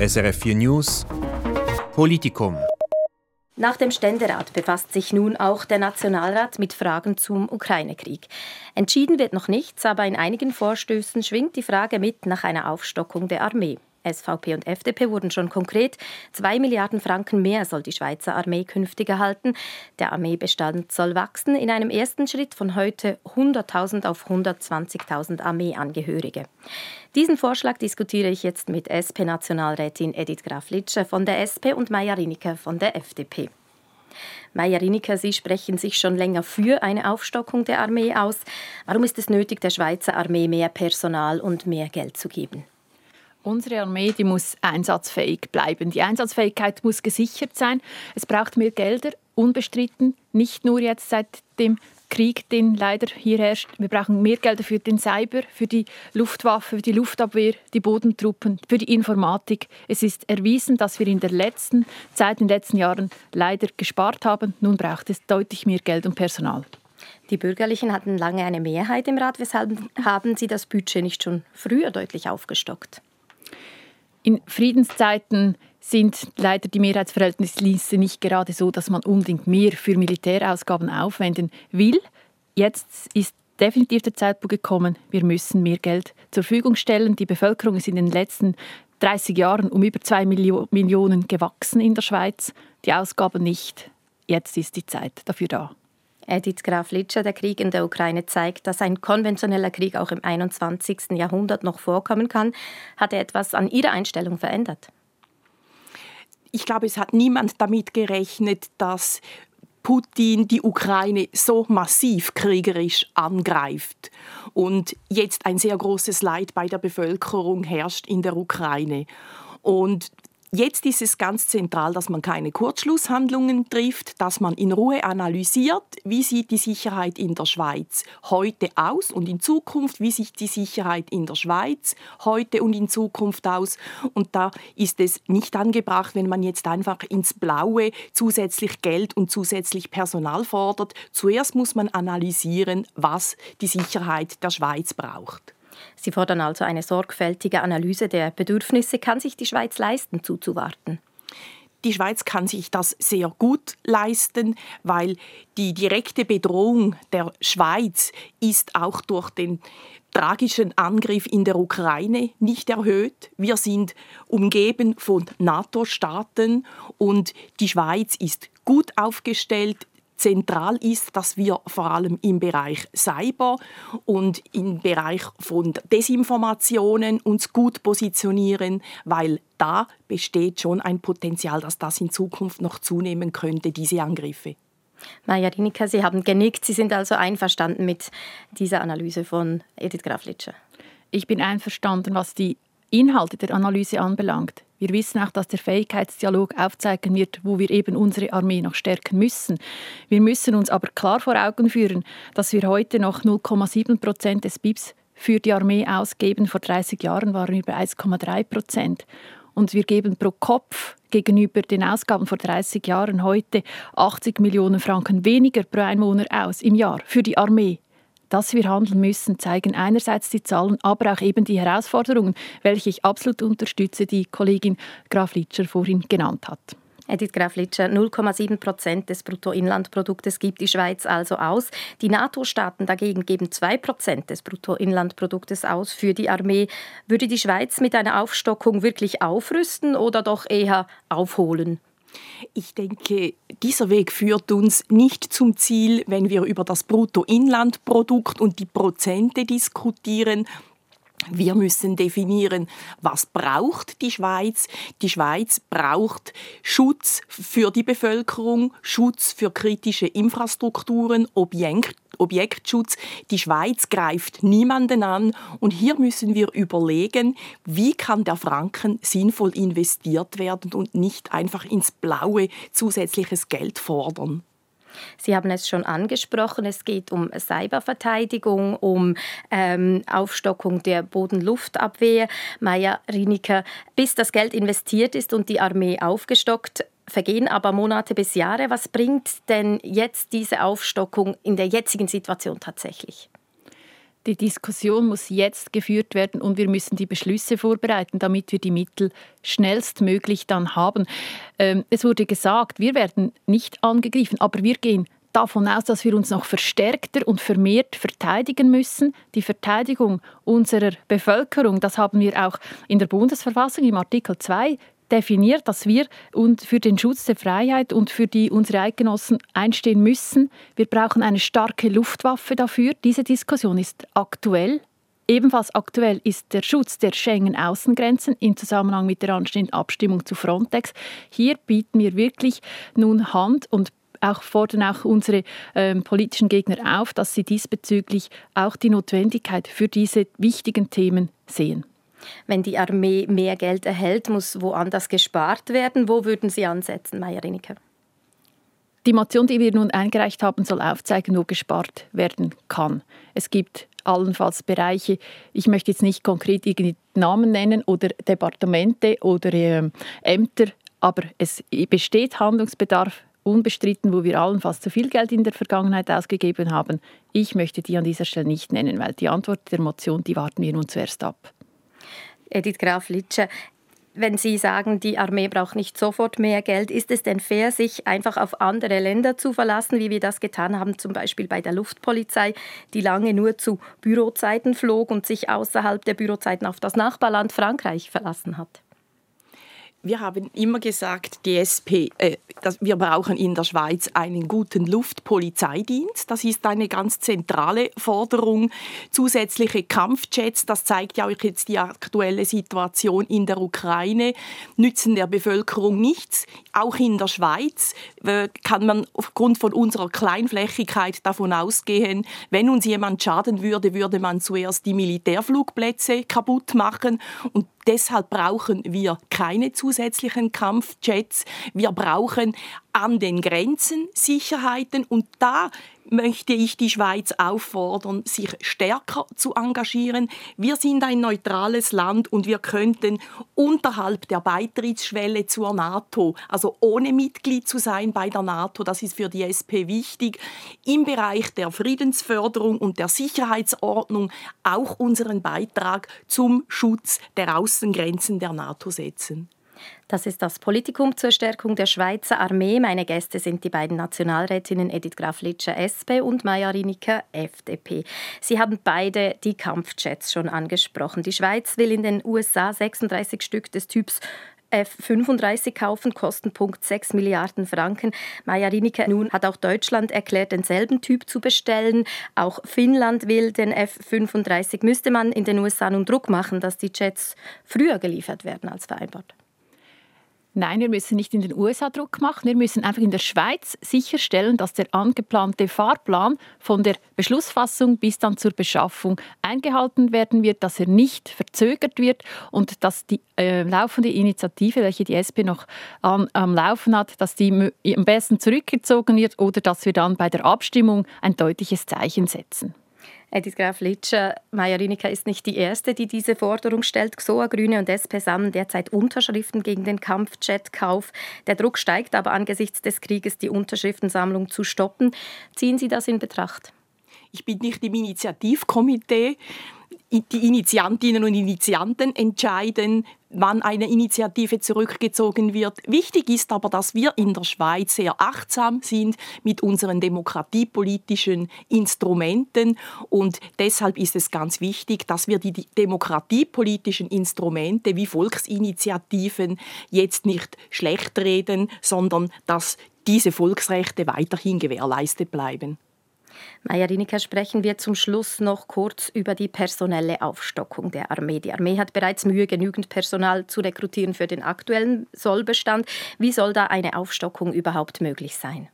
SRF 4 News Politikum. Nach dem Ständerat befasst sich nun auch der Nationalrat mit Fragen zum Ukraine-Krieg. Entschieden wird noch nichts, aber in einigen Vorstößen schwingt die Frage mit nach einer Aufstockung der Armee. SVP und FDP wurden schon konkret. Zwei Milliarden Franken mehr soll die Schweizer Armee künftig erhalten. Der Armeebestand soll wachsen, in einem ersten Schritt von heute 100.000 auf 120.000 Armeeangehörige. Diesen Vorschlag diskutiere ich jetzt mit SP-Nationalrätin Edith Graf-Litsche von der SP und Maja Riniker von der FDP. Maja Riniker, Sie sprechen sich schon länger für eine Aufstockung der Armee aus. Warum ist es nötig, der Schweizer Armee mehr Personal und mehr Geld zu geben? Unsere Armee die muss einsatzfähig bleiben. Die Einsatzfähigkeit muss gesichert sein. Es braucht mehr Gelder, unbestritten. Nicht nur jetzt seit dem Krieg, den leider hier herrscht. Wir brauchen mehr Gelder für den Cyber, für die Luftwaffe, für die Luftabwehr, die Bodentruppen, für die Informatik. Es ist erwiesen, dass wir in der letzten Zeit, in den letzten Jahren leider gespart haben. Nun braucht es deutlich mehr Geld und Personal. Die Bürgerlichen hatten lange eine Mehrheit im Rat. Weshalb haben Sie das Budget nicht schon früher deutlich aufgestockt? In Friedenszeiten sind leider die Mehrheitsverhältnisse nicht gerade so, dass man unbedingt mehr für Militärausgaben aufwenden will. Jetzt ist definitiv der Zeitpunkt gekommen, wir müssen mehr Geld zur Verfügung stellen. Die Bevölkerung ist in den letzten 30 Jahren um über 2 Millionen gewachsen in der Schweiz, die Ausgaben nicht. Jetzt ist die Zeit dafür da. Edith Graf Litscher, der Krieg in der Ukraine zeigt, dass ein konventioneller Krieg auch im 21. Jahrhundert noch vorkommen kann. Hat er etwas an Ihrer Einstellung verändert? Ich glaube, es hat niemand damit gerechnet, dass Putin die Ukraine so massiv kriegerisch angreift und jetzt ein sehr großes Leid bei der Bevölkerung herrscht in der Ukraine. Und Jetzt ist es ganz zentral, dass man keine Kurzschlusshandlungen trifft, dass man in Ruhe analysiert, wie sieht die Sicherheit in der Schweiz heute aus und in Zukunft, wie sieht die Sicherheit in der Schweiz heute und in Zukunft aus. Und da ist es nicht angebracht, wenn man jetzt einfach ins Blaue zusätzlich Geld und zusätzlich Personal fordert. Zuerst muss man analysieren, was die Sicherheit der Schweiz braucht. Sie fordern also eine sorgfältige Analyse der Bedürfnisse. Kann sich die Schweiz leisten, zuzuwarten? Die Schweiz kann sich das sehr gut leisten, weil die direkte Bedrohung der Schweiz ist auch durch den tragischen Angriff in der Ukraine nicht erhöht. Wir sind umgeben von NATO-Staaten und die Schweiz ist gut aufgestellt zentral ist, dass wir vor allem im Bereich Cyber und im Bereich von Desinformationen uns gut positionieren, weil da besteht schon ein Potenzial, dass das in Zukunft noch zunehmen könnte, diese Angriffe. Maja Rinika, Sie haben genickt. Sie sind also einverstanden mit dieser Analyse von Edith Graflitscher. Ich bin einverstanden, was die Inhalte der Analyse anbelangt. Wir wissen auch, dass der Fähigkeitsdialog aufzeigen wird, wo wir eben unsere Armee noch stärken müssen. Wir müssen uns aber klar vor Augen führen, dass wir heute noch 0,7 Prozent des BIPs für die Armee ausgeben. Vor 30 Jahren waren wir bei 1,3 Prozent. Und wir geben pro Kopf gegenüber den Ausgaben vor 30 Jahren heute 80 Millionen Franken weniger pro Einwohner aus im Jahr für die Armee dass wir handeln müssen, zeigen einerseits die Zahlen, aber auch eben die Herausforderungen, welche ich absolut unterstütze, die Kollegin Graf Litscher vorhin genannt hat. Edith Graf-Litscher, 0,7 Prozent des Bruttoinlandproduktes gibt die Schweiz also aus. Die NATO-Staaten dagegen geben 2 Prozent des Bruttoinlandproduktes aus für die Armee. Würde die Schweiz mit einer Aufstockung wirklich aufrüsten oder doch eher aufholen? Ich denke, dieser Weg führt uns nicht zum Ziel, wenn wir über das Bruttoinlandprodukt und die Prozente diskutieren. Wir müssen definieren, was braucht die Schweiz. Die Schweiz braucht Schutz für die Bevölkerung, Schutz für kritische Infrastrukturen, Objekt, Objektschutz. Die Schweiz greift niemanden an und hier müssen wir überlegen, wie kann der Franken sinnvoll investiert werden und nicht einfach ins Blaue zusätzliches Geld fordern. Sie haben es schon angesprochen, es geht um Cyberverteidigung, um ähm, Aufstockung der Bodenluftabwehr. Maja Riniker, bis das Geld investiert ist und die Armee aufgestockt, vergehen aber Monate bis Jahre. Was bringt denn jetzt diese Aufstockung in der jetzigen Situation tatsächlich? Die Diskussion muss jetzt geführt werden und wir müssen die Beschlüsse vorbereiten, damit wir die Mittel schnellstmöglich dann haben. Ähm, es wurde gesagt, wir werden nicht angegriffen, aber wir gehen davon aus, dass wir uns noch verstärkter und vermehrt verteidigen müssen. Die Verteidigung unserer Bevölkerung, das haben wir auch in der Bundesverfassung im Artikel 2 definiert, dass wir für den Schutz der Freiheit und für die unsere Eidgenossen einstehen müssen. Wir brauchen eine starke Luftwaffe dafür. Diese Diskussion ist aktuell. Ebenfalls aktuell ist der Schutz der Schengen-Außengrenzen im Zusammenhang mit der anstehenden Abstimmung zu Frontex. Hier bieten wir wirklich nun Hand und auch fordern auch unsere ähm, politischen Gegner auf, dass sie diesbezüglich auch die Notwendigkeit für diese wichtigen Themen sehen. Wenn die Armee mehr Geld erhält, muss woanders gespart werden. Wo würden Sie ansetzen, Meier Rineke? Die Motion, die wir nun eingereicht haben, soll aufzeigen, wo gespart werden kann. Es gibt allenfalls Bereiche, ich möchte jetzt nicht konkret irgendwie Namen nennen oder Departemente oder äh, Ämter, aber es besteht Handlungsbedarf unbestritten, wo wir allenfalls zu viel Geld in der Vergangenheit ausgegeben haben. Ich möchte die an dieser Stelle nicht nennen, weil die Antwort der Motion, die warten wir nun zuerst ab. Edith Graf-Litsche, wenn Sie sagen, die Armee braucht nicht sofort mehr Geld, ist es denn fair, sich einfach auf andere Länder zu verlassen, wie wir das getan haben, zum Beispiel bei der Luftpolizei, die lange nur zu Bürozeiten flog und sich außerhalb der Bürozeiten auf das Nachbarland Frankreich verlassen hat? Wir haben immer gesagt, die SP, äh, dass wir brauchen in der Schweiz einen guten Luftpolizeidienst. Das ist eine ganz zentrale Forderung. Zusätzliche Kampfjets, das zeigt ja auch jetzt die aktuelle Situation in der Ukraine, nützen der Bevölkerung nichts. Auch in der Schweiz äh, kann man aufgrund von unserer Kleinflächigkeit davon ausgehen, wenn uns jemand schaden würde, würde man zuerst die Militärflugplätze kaputt machen und Deshalb brauchen wir keine zusätzlichen Kampfjets. Wir brauchen an den Grenzen Sicherheiten und da möchte ich die Schweiz auffordern, sich stärker zu engagieren. Wir sind ein neutrales Land und wir könnten unterhalb der Beitrittsschwelle zur NATO, also ohne Mitglied zu sein bei der NATO, das ist für die SP wichtig, im Bereich der Friedensförderung und der Sicherheitsordnung auch unseren Beitrag zum Schutz der Außengrenzen der NATO setzen. Das ist das Politikum zur Stärkung der Schweizer Armee. Meine Gäste sind die beiden Nationalrätinnen Edith Graf-Litscher, SP und Maja Riniker, FDP. Sie haben beide die Kampfjets schon angesprochen. Die Schweiz will in den USA 36 Stück des Typs F-35 kaufen, Kostenpunkt 6 Milliarden Franken. Maja Rienicke, nun hat auch Deutschland erklärt, denselben Typ zu bestellen. Auch Finnland will den F-35. Müsste man in den USA nun Druck machen, dass die Jets früher geliefert werden als vereinbart? Nein, wir müssen nicht in den USA Druck machen. Wir müssen einfach in der Schweiz sicherstellen, dass der angeplante Fahrplan von der Beschlussfassung bis dann zur Beschaffung eingehalten werden wird, dass er nicht verzögert wird und dass die äh, laufende Initiative, welche die SP noch am, am Laufen hat, dass die am besten zurückgezogen wird oder dass wir dann bei der Abstimmung ein deutliches Zeichen setzen. Edith Graf Litscher, Majorinika ist nicht die erste, die diese Forderung stellt. XOA, Grüne und SP sammeln derzeit Unterschriften gegen den Kampfjetkauf. Der Druck steigt aber angesichts des Krieges, die Unterschriftensammlung zu stoppen. Ziehen Sie das in Betracht? Ich bin nicht im Initiativkomitee die Initiantinnen und Initianten entscheiden, wann eine Initiative zurückgezogen wird. Wichtig ist aber, dass wir in der Schweiz sehr achtsam sind mit unseren demokratiepolitischen Instrumenten und deshalb ist es ganz wichtig, dass wir die demokratiepolitischen Instrumente wie Volksinitiativen jetzt nicht schlecht reden, sondern dass diese Volksrechte weiterhin gewährleistet bleiben. Maja Rinika, sprechen wir zum Schluss noch kurz über die personelle Aufstockung der Armee. Die Armee hat bereits Mühe, genügend Personal zu rekrutieren für den aktuellen Sollbestand. Wie soll da eine Aufstockung überhaupt möglich sein?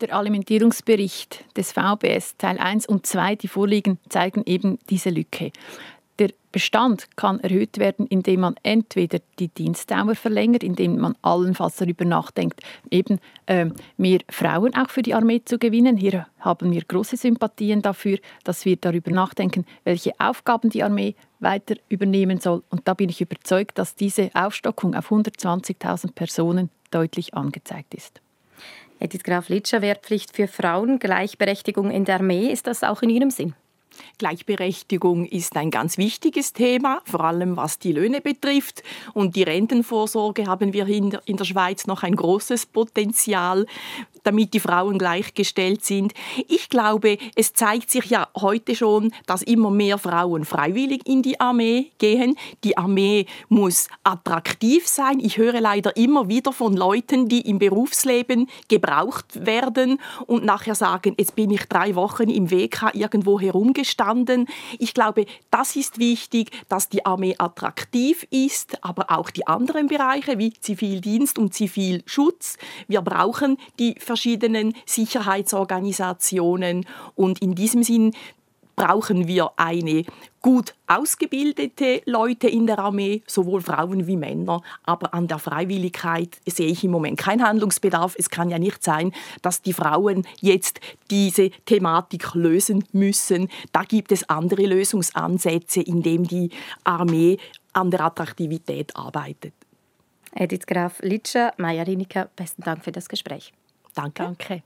Der Alimentierungsbericht des VBS Teil 1 und 2, die vorliegen, zeigen eben diese Lücke. Bestand kann erhöht werden, indem man entweder die Dienstdauer verlängert, indem man allenfalls darüber nachdenkt, eben äh, mehr Frauen auch für die Armee zu gewinnen. Hier haben wir große Sympathien dafür, dass wir darüber nachdenken, welche Aufgaben die Armee weiter übernehmen soll. Und da bin ich überzeugt, dass diese Aufstockung auf 120.000 Personen deutlich angezeigt ist. Edith Graf Litscher, Wehrpflicht für Frauen, Gleichberechtigung in der Armee, ist das auch in Ihrem Sinn? Gleichberechtigung ist ein ganz wichtiges Thema, vor allem was die Löhne betrifft. Und die Rentenvorsorge haben wir in der Schweiz noch ein großes Potenzial damit die Frauen gleichgestellt sind. Ich glaube, es zeigt sich ja heute schon, dass immer mehr Frauen freiwillig in die Armee gehen. Die Armee muss attraktiv sein. Ich höre leider immer wieder von Leuten, die im Berufsleben gebraucht werden und nachher sagen, jetzt bin ich drei Wochen im WK irgendwo herumgestanden. Ich glaube, das ist wichtig, dass die Armee attraktiv ist, aber auch die anderen Bereiche wie Zivildienst und Zivilschutz. Wir brauchen die verschiedenen Sicherheitsorganisationen. Und in diesem Sinn brauchen wir eine gut ausgebildete Leute in der Armee, sowohl Frauen wie Männer. Aber an der Freiwilligkeit sehe ich im Moment keinen Handlungsbedarf. Es kann ja nicht sein, dass die Frauen jetzt diese Thematik lösen müssen. Da gibt es andere Lösungsansätze, indem die Armee an der Attraktivität arbeitet. Edith Graf Litscher, Maja Rinika, besten Dank für das Gespräch. Danke. Danke.